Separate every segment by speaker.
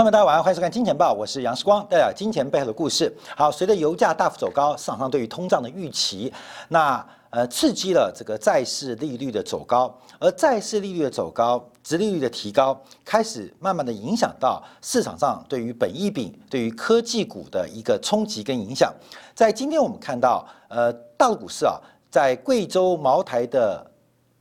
Speaker 1: 朋友们，大家晚上，欢迎收看《金钱报》，我是杨世光，带来金钱背后的故事。好，随着油价大幅走高，市场上对于通胀的预期，那呃刺激了这个债市利率的走高，而债市利率的走高，殖利率的提高，开始慢慢的影响到市场上对于本益比、对于科技股的一个冲击跟影响。在今天我们看到，呃，大陆股市啊，在贵州茅台的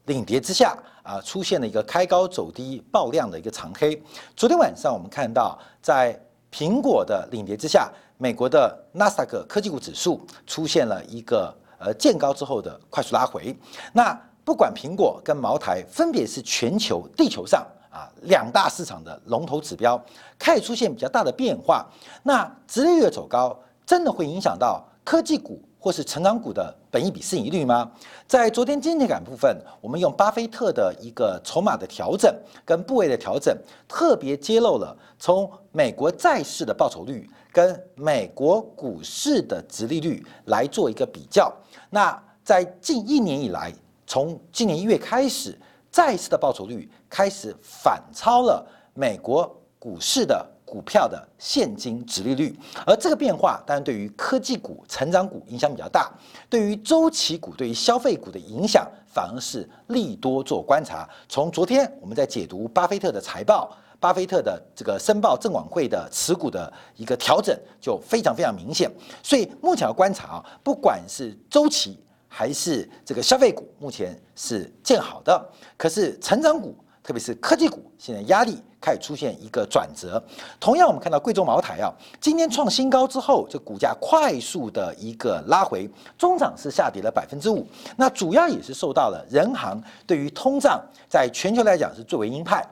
Speaker 1: 领跌之下。啊，出现了一个开高走低、爆量的一个长黑。昨天晚上我们看到，在苹果的领跌之下，美国的纳斯达克科技股指数出现了一个呃见高之后的快速拉回。那不管苹果跟茅台，分别是全球、地球上啊两大市场的龙头指标，开始出现比较大的变化。那直利率走高，真的会影响到科技股？或是成长股的本益比市盈率吗？在昨天经济感部分，我们用巴菲特的一个筹码的调整跟部位的调整，特别揭露了从美国债市的报酬率跟美国股市的殖利率来做一个比较。那在近一年以来，从今年一月开始，债市的报酬率开始反超了美国股市的。股票的现金值利率，而这个变化当然对于科技股、成长股影响比较大，对于周期股、对于消费股的影响反而是利多做观察。从昨天我们在解读巴菲特的财报，巴菲特的这个申报证管会的持股的一个调整就非常非常明显。所以目前要观察啊，不管是周期还是这个消费股，目前是见好的，可是成长股。特别是科技股，现在压力开始出现一个转折。同样，我们看到贵州茅台啊，今天创新高之后，这股价快速的一个拉回，中涨是下跌了百分之五。那主要也是受到了人行对于通胀，在全球来讲是最为鹰派。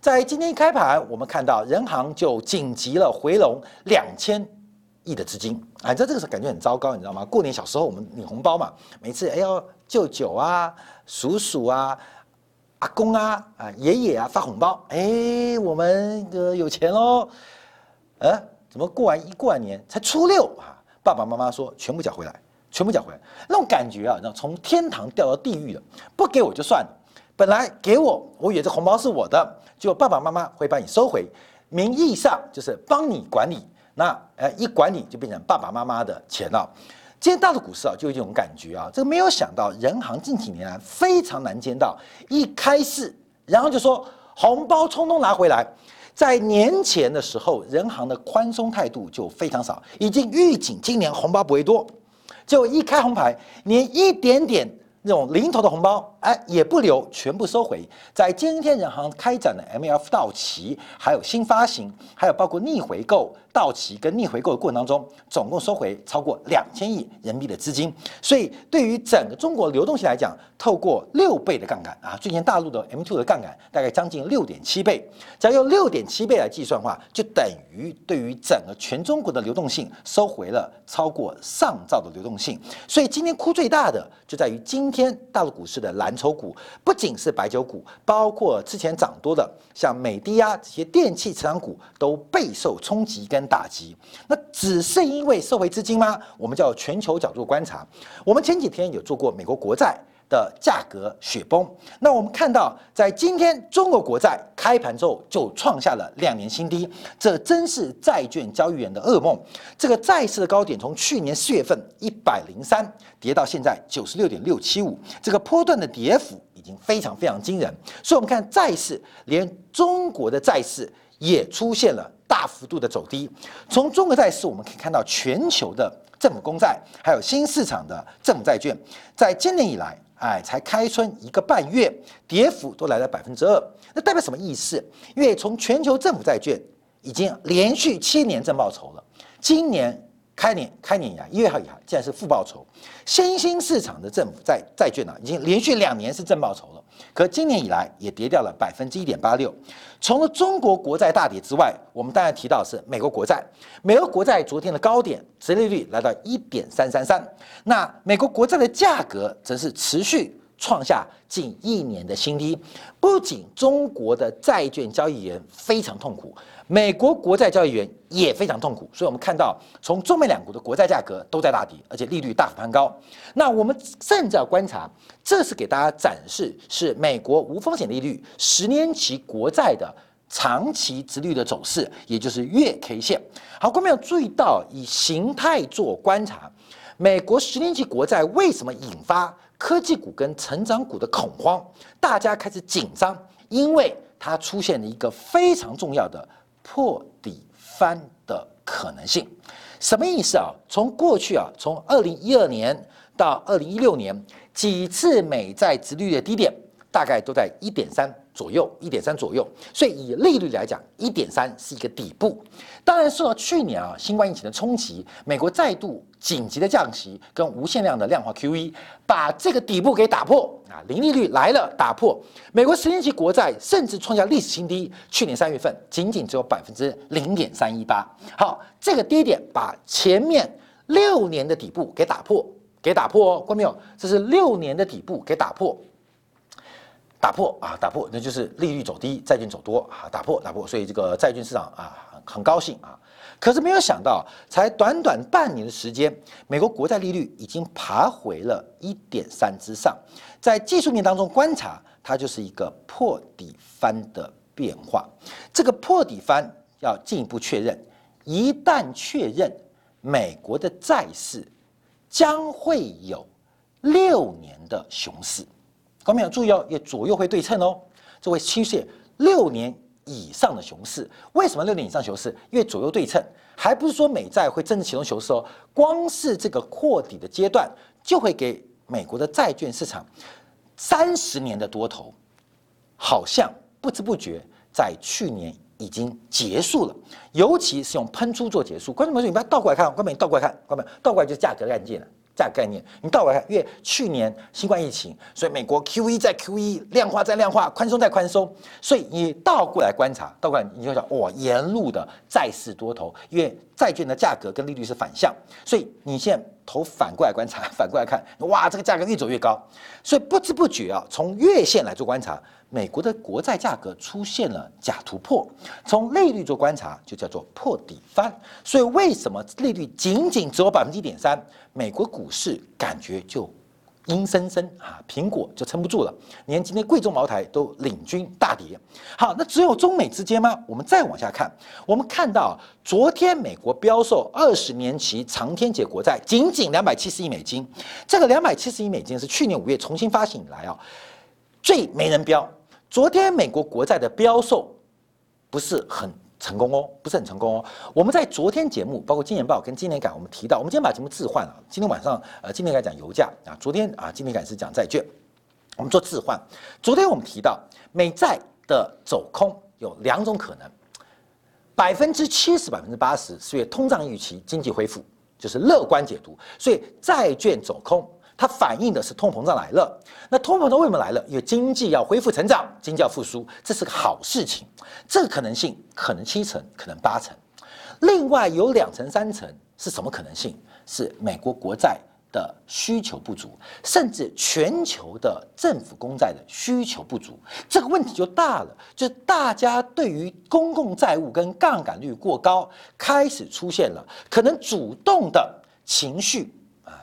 Speaker 1: 在今天一开盘，我们看到人行就紧急了回笼两千亿的资金，啊，在这个时候感觉很糟糕，你知道吗？过年小时候我们领红包嘛，每次哎要舅舅啊、叔叔啊。阿公啊啊爷爷啊发红包，哎，我们的有钱喽，呃，怎么过完一过完年才初六啊？爸爸妈妈说全部缴回来，全部缴回来，那种感觉啊，那从天堂掉到地狱了，不给我就算了，本来给我，我以为这红包是我的，就爸爸妈妈会把你收回，名义上就是帮你管理，那呃一管理就变成爸爸妈妈的钱了。今天大陆股市啊，就有一种感觉啊，这个没有想到，人行近几年来非常难见到，一开市，然后就说红包通通拿回来。在年前的时候，人行的宽松态度就非常少，已经预警今年红包不会多，就一开红牌，连一点点那种零头的红包，哎，也不留，全部收回。在今天人行开展的 MLF 到期，还有新发行，还有包括逆回购。到期跟逆回购的过程当中，总共收回超过两千亿人民币的资金，所以对于整个中国流动性来讲，透过六倍的杠杆啊，最近大陆的 M2 的杠杆大概将近六点七倍，只要用六点七倍来计算的话，就等于对于整个全中国的流动性收回了超过上兆的流动性。所以今天哭最大的就在于今天大陆股市的来蓝筹股，不仅是白酒股，包括之前涨多的像美的呀这些电器成长股都备受冲击跟。打击，那只是因为社会资金吗？我们叫全球角度观察。我们前几天有做过美国国债的价格雪崩，那我们看到，在今天中国国债开盘之后就创下了两年新低，这真是债券交易员的噩梦。这个债市的高点从去年四月份一百零三跌到现在九十六点六七五，这个波段的跌幅已经非常非常惊人。所以，我们看债市，连中国的债市也出现了。大幅度的走低，从中国债市我们可以看到，全球的政府公债还有新市场的政府债券，在今年以来，哎，才开春一个半月，跌幅都来了百分之二。那代表什么意思？因为从全球政府债券已经连续七年正报酬了，今年开年开年以来一月号以来竟然是负报酬。新兴市场的政府债债券呢，已经连续两年是正报酬了。可今年以来也跌掉了百分之一点八六。除了中国国债大跌之外，我们当然提到是美国国债。美国国债昨天的高点，殖利率来到一点三三三。那美国国债的价格则是持续。创下近一年的新低，不仅中国的债券交易员非常痛苦，美国国债交易员也非常痛苦。所以，我们看到从中美两国的国债价格都在大跌，而且利率大幅攀高。那我们甚至要观察，这是给大家展示是美国无风险利率十年期国债的长期值率的走势，也就是月 K 线。好，观众要注意到，以形态做观察，美国十年期国债为什么引发科技股跟成长股的恐慌？大家开始紧张，因为它出现了一个非常重要的破底翻的可能性。什么意思啊？从过去啊，从二零一二年到二零一六年几次美债殖率的低点，大概都在一点三左右，一点三左右。所以以利率来讲，一点三是一个底部。当然，受到去年啊新冠疫情的冲击，美国再度紧急的降息跟无限量的量化 QE，把这个底部给打破啊，零利率来了，打破。美国十年期国债甚至创下历史新低，去年三月份仅仅只有百分之零点三一八。好。这个低点把前面六年的底部给打破，给打破哦，关没有？这是六年的底部给打破，打破啊，打破，那就是利率走低，债券走多啊，打破，打破，所以这个债券市场啊很高兴啊。可是没有想到，才短短半年的时间，美国国债利率已经爬回了一点三之上，在技术面当中观察，它就是一个破底翻的变化。这个破底翻要进一步确认。一旦确认美国的债市将会有六年的熊市，各位要注意哦，也左右会对称哦，这会出现六年以上的熊市。为什么六年以上熊市？因为左右对称，还不是说美债会真正启动熊市哦。光是这个扩底的阶段，就会给美国的债券市场三十年的多头，好像不知不觉在去年。已经结束了，尤其是用喷出做结束。观众朋友，你不要倒过来看，观众朋友倒过来看，观众倒过来就是价格概念了。大概念，你倒过来看，因为去年新冠疫情，所以美国 Q E 在 Q E 量化在量化，宽松在宽松，所以你倒过来观察，倒过来你就想，哇，沿路的债市多头，因为债券的价格跟利率是反向，所以你现在头反过来观察，反过来看，哇，这个价格越走越高，所以不知不觉啊，从月线来做观察。美国的国债价格出现了假突破，从利率做观察就叫做破底翻。所以为什么利率仅仅只有百分之一点三，美国股市感觉就阴森森啊？苹果就撑不住了，连今天贵州茅台都领军大跌。好，那只有中美之间吗？我们再往下看，我们看到昨天美国标售二十年期长天节国债仅仅两百七十亿美金，这个两百七十亿美金是去年五月重新发行以来啊最没人标。昨天美国国债的标售不是很成功哦，不是很成功哦。我们在昨天节目，包括今年报跟今年感，我们提到，我们今天把节目置换了。今天晚上，呃，今天感讲油价啊，昨天啊，今天感是讲债券，我们做置换。昨天我们提到美债的走空有两种可能，百分之七十、百分之八十是因为通胀预期、经济恢复，就是乐观解读，所以债券走空。它反映的是通膨胀来了，那通膨胀为什么来了？因为经济要恢复成长，经济要复苏，这是个好事情。这个可能性可能七成，可能八成。另外有两成、三成是什么可能性？是美国国债的需求不足，甚至全球的政府公债的需求不足。这个问题就大了，就是大家对于公共债务跟杠杆率过高，开始出现了可能主动的情绪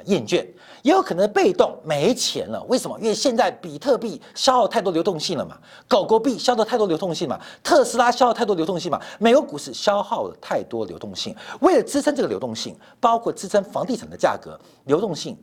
Speaker 1: 厌倦。也有可能被动没钱了，为什么？因为现在比特币消耗太多流动性了嘛，狗狗币消耗太多流动性嘛，特斯拉消耗太多流动性嘛，美国股市消耗了太多流动性。为了支撑这个流动性，包括支撑房地产的价格，流动性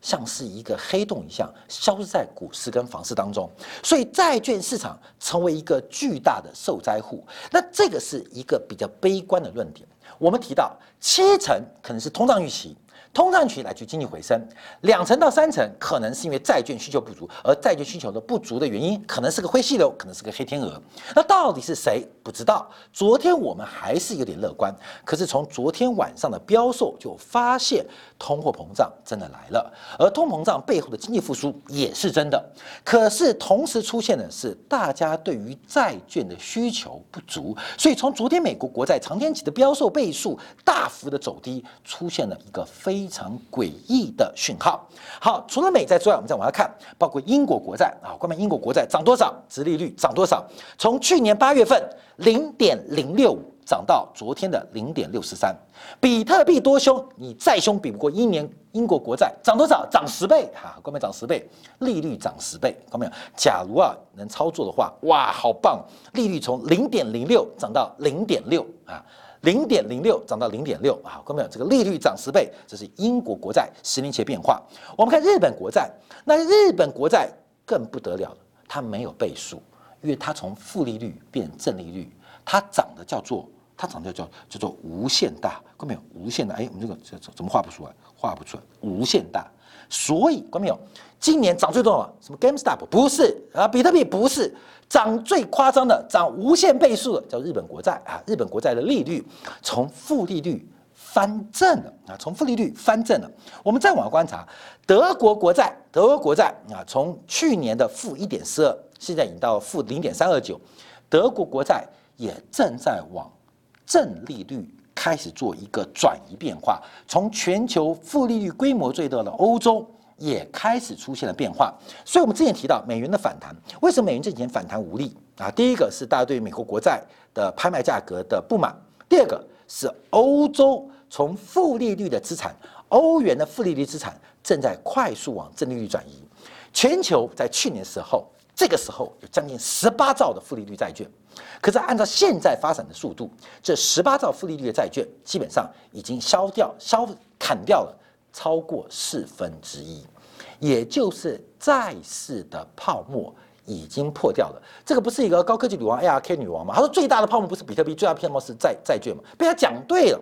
Speaker 1: 像是一个黑洞一样消失在股市跟房市当中，所以债券市场成为一个巨大的受灾户。那这个是一个比较悲观的论点。我们提到七成可能是通胀预期。通胀期来去经济回升，两成到三成可能是因为债券需求不足，而债券需求的不足的原因可能是个灰犀牛，可能是个黑天鹅。那到底是谁？不知道。昨天我们还是有点乐观，可是从昨天晚上的标售就发现通货膨胀真的来了，而通膨胀背后的经济复苏也是真的。可是同时出现的是大家对于债券的需求不足，所以从昨天美国国债长天期的标售倍数大幅的走低，出现了一个非。非常诡异的讯号。好，除了美债之外，我们再往下看，包括英国国债啊，关门英国国债涨多少，殖利率涨多少？从去年八月份零点零六五涨到昨天的零点六十三。比特币多凶，你再凶比不过一年英国国债涨多少？涨十倍哈，关门涨十倍，利率涨十倍，看没有？假如啊能操作的话，哇，好棒！利率从零点零六涨到零点六啊，零点零六涨到零点六啊，看没有？这个利率涨十倍，这是英国国债十年期变化。我们看日本国债，那日本国债更不得了了，它没有倍数，因为它从负利率变正利率，它涨的叫做。它涨的叫叫做无限大，看到没有？无限大，哎，我们这个这怎么画不出来？画不出来，无限大。所以，看到没有？今年涨最多的什么 GameStop 不是啊？比特币不是涨最夸张的，涨无限倍数的叫日本国债啊！日本国债的利率从负利率翻正了啊！从负利率翻正了。我们再往下观察，德国国债，德国国债啊，从去年的负一点四二，现在已经到负零点三二九，德国国债也正在往。正利率开始做一个转移变化，从全球负利率规模最大的欧洲也开始出现了变化。所以，我们之前提到美元的反弹，为什么美元这几年反弹无力啊？第一个是大家对美国国债的拍卖价格的不满，第二个是欧洲从负利率的资产，欧元的负利率资产正在快速往正利率转移。全球在去年时候，这个时候有将近十八兆的负利率债券。可是按照现在发展的速度，这十八兆负利率的债券基本上已经消掉、消砍掉了超过四分之一，也就是债市的泡沫已经破掉了。这个不是一个高科技女王 ARK 女王吗？她说最大的泡沫不是比特币，最大泡沫是债债券嘛？被她讲对了，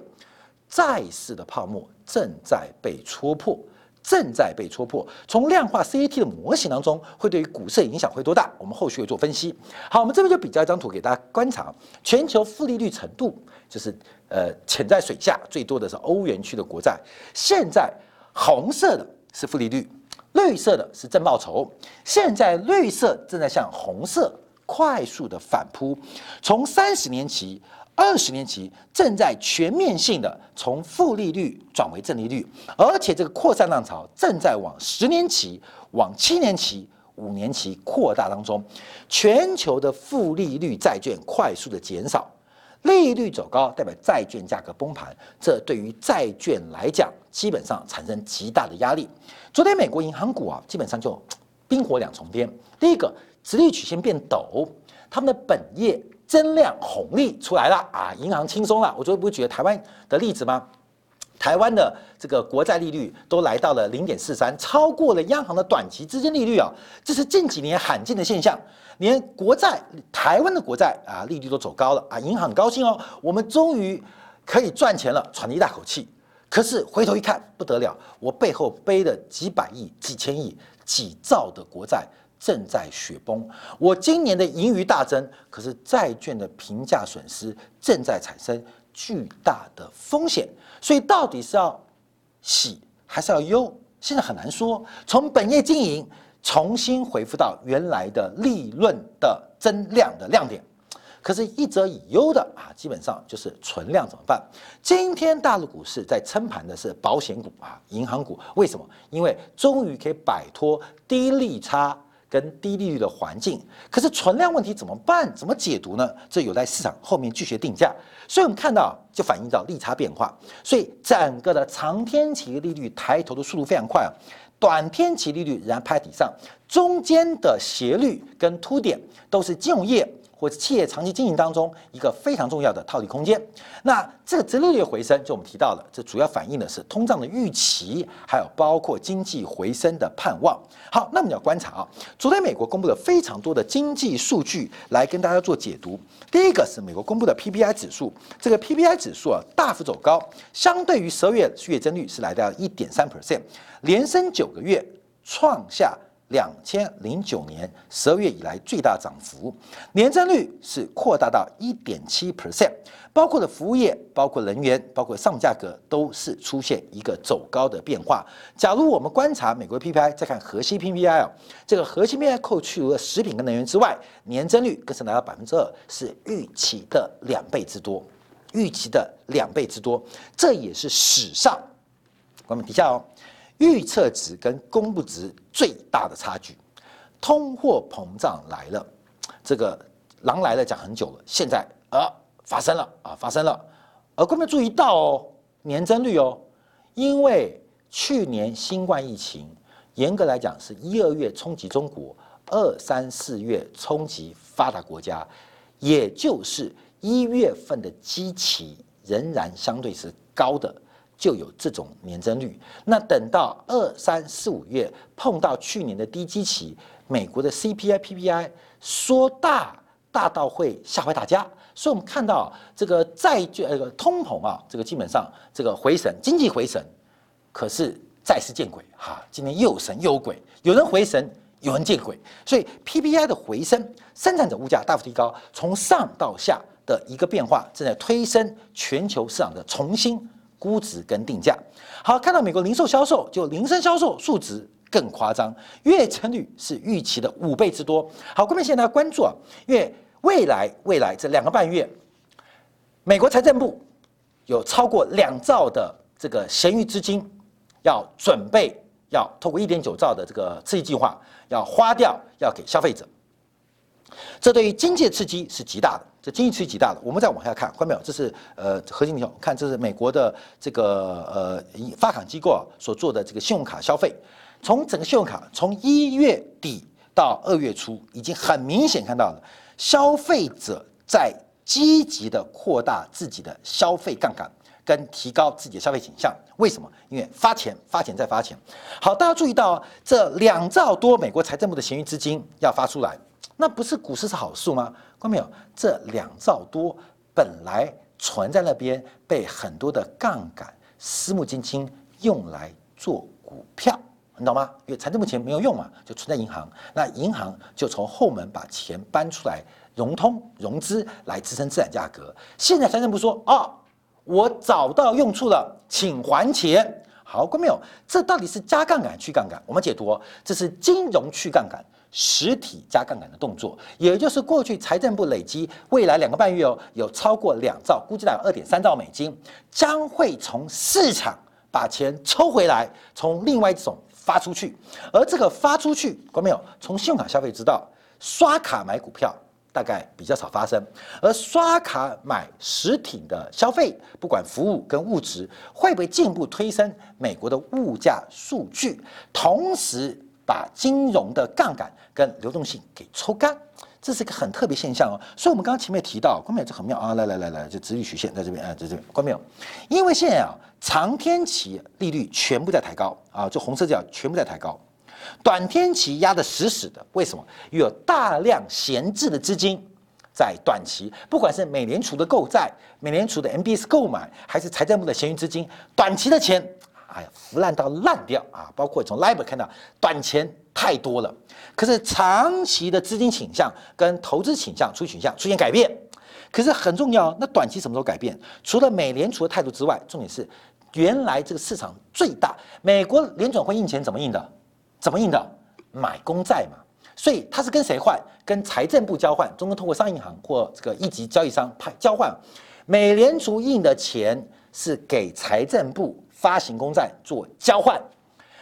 Speaker 1: 债市的泡沫正在被戳破。正在被戳破。从量化 CAT 的模型当中，会对于股市影响会多大？我们后续会做分析。好，我们这边就比较一张图给大家观察，全球负利率程度，就是呃潜在水下最多的是欧元区的国债。现在红色的是负利率，绿色的是正报酬。现在绿色正在向红色快速的反扑，从三十年期。二十年期正在全面性的从负利率转为正利率，而且这个扩散浪潮正在往十年期、往七年期、五年期扩大当中。全球的负利率债券快速的减少，利率走高代表债券价格崩盘，这对于债券来讲基本上产生极大的压力。昨天美国银行股啊，基本上就 冰火两重天。第一个，直率曲线变陡，他们的本业。增量红利出来了啊！银行轻松了，我昨天不是举了台湾的例子吗？台湾的这个国债利率都来到了零点四三，超过了央行的短期资金利率啊！这是近几年罕见的现象，连国债台湾的国债啊利率都走高了啊！银行很高兴哦，我们终于可以赚钱了，喘了一大口气。可是回头一看，不得了，我背后背了几百亿、几千亿、几兆的国债。正在雪崩，我今年的盈余大增，可是债券的平价损失正在产生巨大的风险，所以到底是要喜还是要忧？现在很难说。从本业经营重新恢复到原来的利润的增量的亮点，可是，一则以忧的啊，基本上就是存量怎么办？今天大陆股市在撑盘的是保险股啊，银行股，为什么？因为终于可以摆脱低利差。跟低利率的环境，可是存量问题怎么办？怎么解读呢？这有待市场后面继续定价。所以我们看到就反映到利差变化，所以整个的长天期利率抬头的速度非常快啊，短天期利率仍然拍底上，中间的斜率跟凸点都是金融业。或者企业长期经营当中一个非常重要的套利空间。那这个直利率回升，就我们提到了，这主要反映的是通胀的预期，还有包括经济回升的盼望。好，那我们要观察啊，昨天美国公布了非常多的经济数据来跟大家做解读。第一个是美国公布的 PPI 指数，这个 PPI 指数啊大幅走高，相对于十二月月增率是来到一点三 percent，连升九个月，创下。两千零九年十二月以来最大涨幅，年增率是扩大到一点七 percent，包括了服务业、包括能源、包括上价格都是出现一个走高的变化。假如我们观察美国 PPI，再看核心 PPI 哦，这个核心 PPI 扣去了食品跟能源之外，年增率更是达到百分之二，是预期的两倍之多，预期的两倍之多，这也是史上，我们底下哦。预测值跟公布值最大的差距，通货膨胀来了，这个狼来了讲很久了，现在呃发生了啊，发生了。而各位注意到哦，年增率哦，因为去年新冠疫情，严格来讲是一二月冲击中国，二三四月冲击发达国家，也就是一月份的基期仍然相对是高的，就有这种年增率。那等到二三四五月碰到去年的低基期，美国的 CPI、PPI 说大。大到会吓坏大家，所以我们看到这个债券呃通膨啊，这个基本上这个回神，经济回神，可是债市见鬼哈，今天又神又鬼，有人回神，有人见鬼，所以 PPI 的回升，生产者物价大幅提高，从上到下的一个变化，正在推升全球市场的重新估值跟定价。好，看到美国零售销售，就零售销售数值。更夸张，月增率是预期的五倍之多。好，各位现在要关注啊，因为。未来未来这两个半月，美国财政部有超过两兆的这个闲余资金，要准备要透过一点九兆的这个刺激计划要花掉，要给消费者。这对于经济刺激是极大的，这经济刺激极大的。我们再往下看，看到没有？这是呃核心内容，看这是美国的这个呃发卡机构啊所做的这个信用卡消费，从整个信用卡从一月底到二月初，已经很明显看到了。消费者在积极的扩大自己的消费杠杆，跟提高自己的消费倾向。为什么？因为发钱、发钱再发钱。好，大家注意到这两兆多美国财政部的闲余资金要发出来，那不是股市是好数吗？看到没有？这两兆多本来存在那边，被很多的杠杆私募基金用来做股票。你懂吗？因为财政部钱没有用嘛，就存在银行，那银行就从后门把钱搬出来融通融资来支撑资产价格。现在财政部说啊，我找到用处了，请还钱。好，过没有？这到底是加杠杆去杠杆？我们解读哦，这是金融去杠杆，实体加杠杆的动作，也就是过去财政部累积未来两个半月哦，有超过两兆，估计大概二点三兆美金，将会从市场把钱抽回来，从另外一种。发出去，而这个发出去，看没有？从信用卡消费知道，刷卡买股票大概比较少发生，而刷卡买实体的消费，不管服务跟物质，会不会进一步推升美国的物价数据，同时把金融的杠杆跟流动性给抽干？这是一个很特别现象哦，所以我们刚刚前面提到，关没有？这很妙啊！来来来来，就直率曲线在这边啊，在这边，关没有？因为现在啊，长天期利率全部在抬高啊，就红色这条全部在抬高，短天期压得死死的。为什么？有大量闲置的资金在短期，不管是美联储的购债、美联储的 MBS 购买，还是财政部的闲余资金，短期的钱，哎呀，腐烂到烂掉啊！包括从 LIBOR 看到，短钱太多了。可是长期的资金倾向跟投资倾向出倾向出现改变，可是很重要。那短期什么时候改变？除了美联储的态度之外，重点是原来这个市场最大，美国联准会印钱怎么印的？怎么印的？买公债嘛。所以它是跟谁换？跟财政部交换，中国通过商业银行或这个一级交易商派交换。美联储印的钱是给财政部发行公债做交换，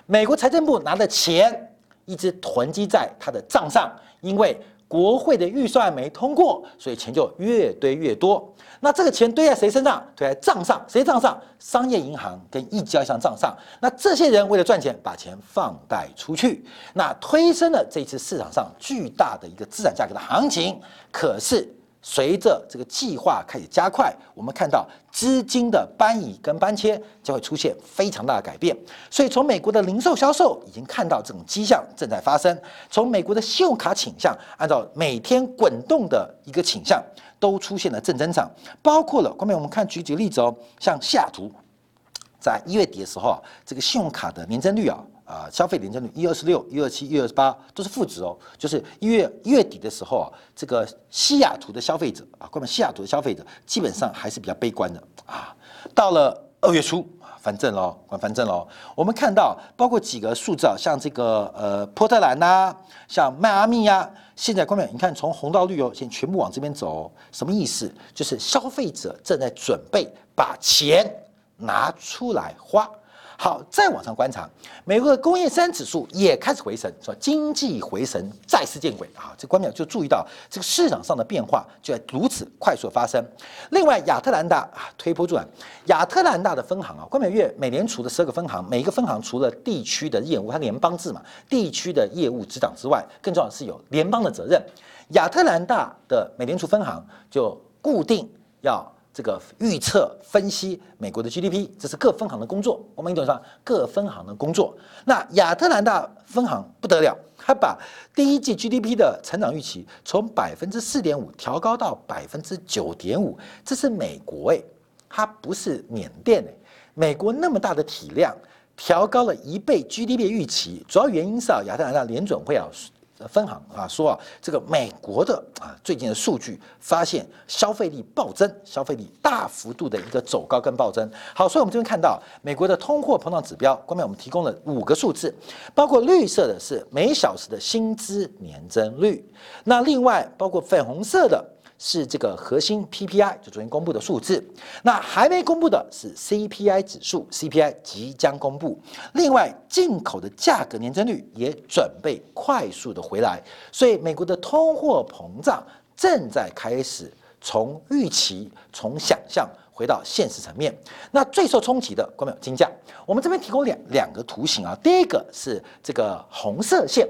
Speaker 1: 美国财政部拿的钱。一直囤积在他的账上，因为国会的预算没通过，所以钱就越堆越多。那这个钱堆在谁身上？堆在账上，谁账上？商业银行跟一交易商账上。那这些人为了赚钱，把钱放贷出去，那推升了这次市场上巨大的一个资产价格的行情。可是。随着这个计划开始加快，我们看到资金的搬移跟搬迁将会出现非常大的改变。所以从美国的零售销售已经看到这种迹象正在发生。从美国的信用卡倾向，按照每天滚动的一个倾向，都出现了正增长。包括了后面我们看举几个例子哦，像西雅图，在一月底的时候啊，这个信用卡的年增率啊。啊，消费年增率一二十六、一二七、一二八都是负值哦。就是一月月底的时候啊，这个西雅图的消费者啊，关于西雅图的消费者基本上还是比较悲观的啊。到了二月初啊，翻正喽，关翻正喽。我们看到包括几个数字啊，像这个呃波特兰呐，像迈阿密呀，现在关面你看从红到绿哦，现在全部往这边走，什么意思？就是消费者正在准备把钱拿出来花。好，再往上观察，美国的工业三指数也开始回升，说经济回升再次见轨啊！这官僚就注意到这个市场上的变化就在如此快速发生。另外，亚特兰大啊推波助澜，亚特兰大的分行啊，关美月美联储的十二个分行，每一个分行除了地区的业务，它联邦制嘛，地区的业务执掌之外，更重要的是有联邦的责任。亚特兰大的美联储分行就固定要。这个预测分析美国的 GDP，这是各分行的工作。我们一懂上各分行的工作。那亚特兰大分行不得了，他把第一季 GDP 的成长预期从百分之四点五调高到百分之九点五。这是美国诶，它不是缅甸诶。美国那么大的体量，调高了一倍 GDP 预期，主要原因是啊，亚特兰大联准会啊。分行啊说啊，这个美国的啊最近的数据发现消费力暴增，消费力大幅度的一个走高跟暴增。好，所以我们这边看到美国的通货膨胀指标，后面我们提供了五个数字，包括绿色的是每小时的薪资年增率，那另外包括粉红色的。是这个核心 PPI，就昨天公布的数字。那还没公布的是 CPI 指数，CPI 即将公布。另外，进口的价格年增率也准备快速的回来，所以美国的通货膨胀正在开始从预期、从想象回到现实层面。那最受冲击的，关有金价。我们这边提供两两个图形啊，第一个是这个红色线，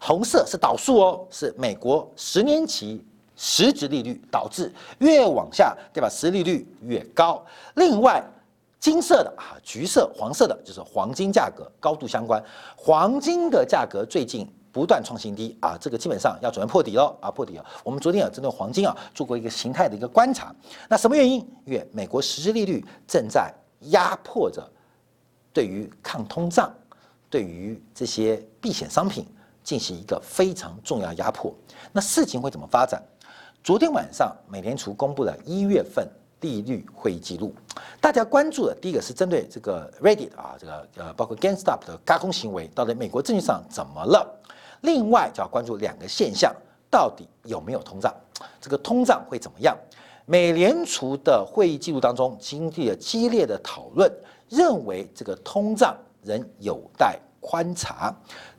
Speaker 1: 红色是导数哦，是美国十年期。实质利率导致越往下，对吧？实利率越高。另外，金色的啊，橘色、黄色的，就是黄金价格高度相关。黄金的价格最近不断创新低啊，这个基本上要准备破底了啊，破底了。我们昨天啊，针对黄金啊做过一个形态的一个观察。那什么原因？因为美国实质利率正在压迫着对于抗通胀、对于这些避险商品进行一个非常重要压迫。那事情会怎么发展？昨天晚上，美联储公布了一月份利率会议记录。大家关注的第一个是针对这个 Reddit 啊，这个呃，包括 GameStop 的轧空行为，到底美国证券上怎么了？另外就要关注两个现象，到底有没有通胀？这个通胀会怎么样？美联储的会议记录当中经历了激烈的讨论，认为这个通胀仍有待观察，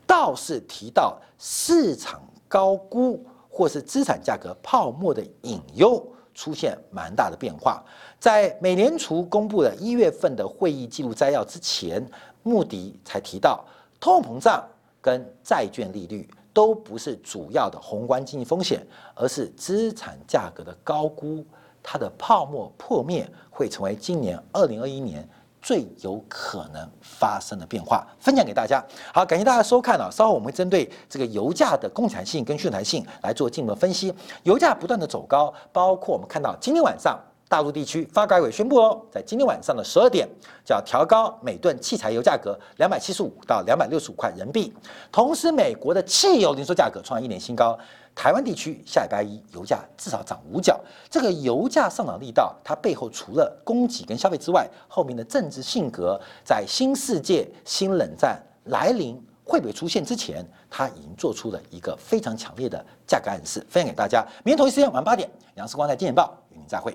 Speaker 1: 倒是提到市场高估。或是资产价格泡沫的隐忧出现蛮大的变化，在美联储公布了一月份的会议记录摘要之前，穆迪才提到，通货膨胀跟债券利率都不是主要的宏观经济风险，而是资产价格的高估，它的泡沫破灭会成为今年二零二一年。最有可能发生的变化，分享给大家。好，感谢大家收看啊！稍后我们会针对这个油价的供产性跟需求性来做进一步分析。油价不断的走高，包括我们看到今天晚上大陆地区发改委宣布哦，在今天晚上的十二点，就要调高每吨汽柴油价格两百七十五到两百六十五块人民币。同时，美国的汽油零售价格创一年新高。台湾地区下礼拜一油价至少涨五角，这个油价上涨力道，它背后除了供给跟消费之外，后面的政治性格，在新世界新冷战来临会不会出现之前，它已经做出了一个非常强烈的价格暗示，分享给大家。明天同一时间晚上八点，杨世光在《金钱报》与您再会。